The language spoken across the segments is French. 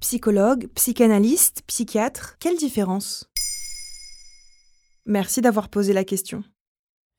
Psychologue, psychanalyste, psychiatre, quelle différence? Merci d'avoir posé la question.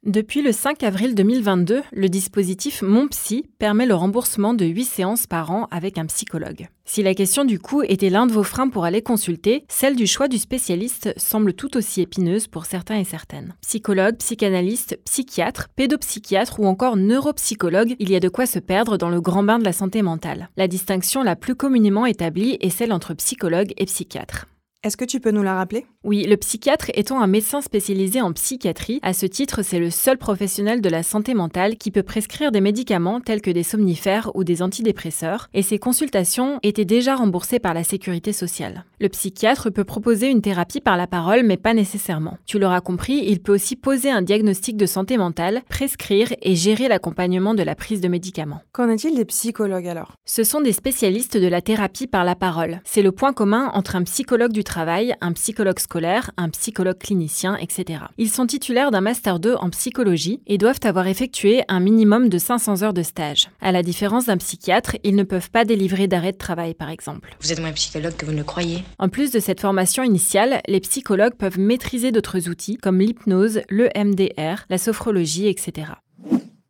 Depuis le 5 avril 2022, le dispositif Mon Psy permet le remboursement de 8 séances par an avec un psychologue. Si la question du coût était l'un de vos freins pour aller consulter, celle du choix du spécialiste semble tout aussi épineuse pour certains et certaines. Psychologue, psychanalyste, psychiatre, pédopsychiatre ou encore neuropsychologue, il y a de quoi se perdre dans le grand bain de la santé mentale. La distinction la plus communément établie est celle entre psychologue et psychiatre. Est-ce que tu peux nous la rappeler? Oui, le psychiatre étant un médecin spécialisé en psychiatrie, à ce titre, c'est le seul professionnel de la santé mentale qui peut prescrire des médicaments tels que des somnifères ou des antidépresseurs, et ses consultations étaient déjà remboursées par la sécurité sociale. Le psychiatre peut proposer une thérapie par la parole, mais pas nécessairement. Tu l'auras compris, il peut aussi poser un diagnostic de santé mentale, prescrire et gérer l'accompagnement de la prise de médicaments. Qu'en est-il des psychologues alors? Ce sont des spécialistes de la thérapie par la parole. C'est le point commun entre un psychologue du travail, un psychologue scolaire, un psychologue clinicien, etc. Ils sont titulaires d'un Master 2 en psychologie et doivent avoir effectué un minimum de 500 heures de stage. À la différence d'un psychiatre, ils ne peuvent pas délivrer d'arrêt de travail, par exemple. Vous êtes moins psychologue que vous ne le croyez. En plus de cette formation initiale, les psychologues peuvent maîtriser d'autres outils comme l'hypnose, le MDR, la sophrologie, etc.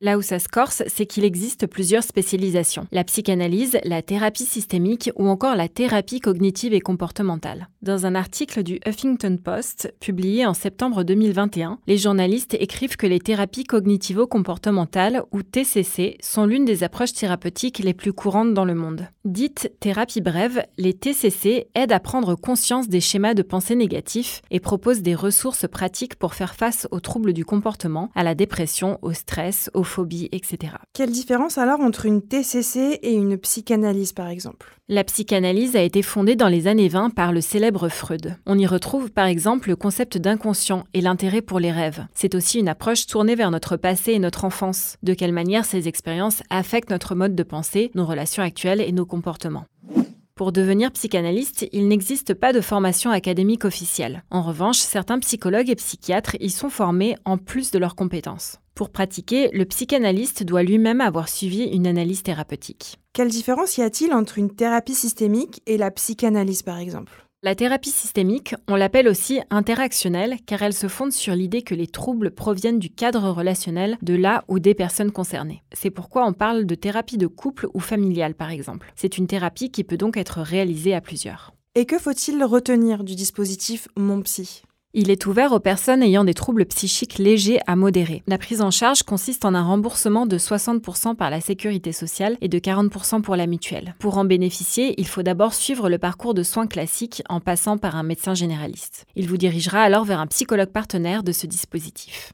Là où ça se c'est qu'il existe plusieurs spécialisations. La psychanalyse, la thérapie systémique ou encore la thérapie cognitive et comportementale. Dans un article du Huffington Post, publié en septembre 2021, les journalistes écrivent que les thérapies cognitivo-comportementales, ou TCC, sont l'une des approches thérapeutiques les plus courantes dans le monde. Dites thérapie brève, les TCC aident à prendre conscience des schémas de pensée négatifs et proposent des ressources pratiques pour faire face aux troubles du comportement, à la dépression, au stress, aux etc. Quelle différence alors entre une TCC et une psychanalyse par exemple? La psychanalyse a été fondée dans les années 20 par le célèbre Freud. On y retrouve par exemple le concept d'inconscient et l'intérêt pour les rêves. C'est aussi une approche tournée vers notre passé et notre enfance, de quelle manière ces expériences affectent notre mode de pensée, nos relations actuelles et nos comportements? Pour devenir psychanalyste, il n'existe pas de formation académique officielle. En revanche, certains psychologues et psychiatres y sont formés en plus de leurs compétences. Pour pratiquer, le psychanalyste doit lui-même avoir suivi une analyse thérapeutique. Quelle différence y a-t-il entre une thérapie systémique et la psychanalyse par exemple? La thérapie systémique, on l'appelle aussi interactionnelle car elle se fonde sur l'idée que les troubles proviennent du cadre relationnel de la ou des personnes concernées. C'est pourquoi on parle de thérapie de couple ou familiale par exemple. C'est une thérapie qui peut donc être réalisée à plusieurs. Et que faut-il retenir du dispositif Mon Psy? Il est ouvert aux personnes ayant des troubles psychiques légers à modérés. La prise en charge consiste en un remboursement de 60% par la sécurité sociale et de 40% pour la mutuelle. Pour en bénéficier, il faut d'abord suivre le parcours de soins classiques en passant par un médecin généraliste. Il vous dirigera alors vers un psychologue partenaire de ce dispositif.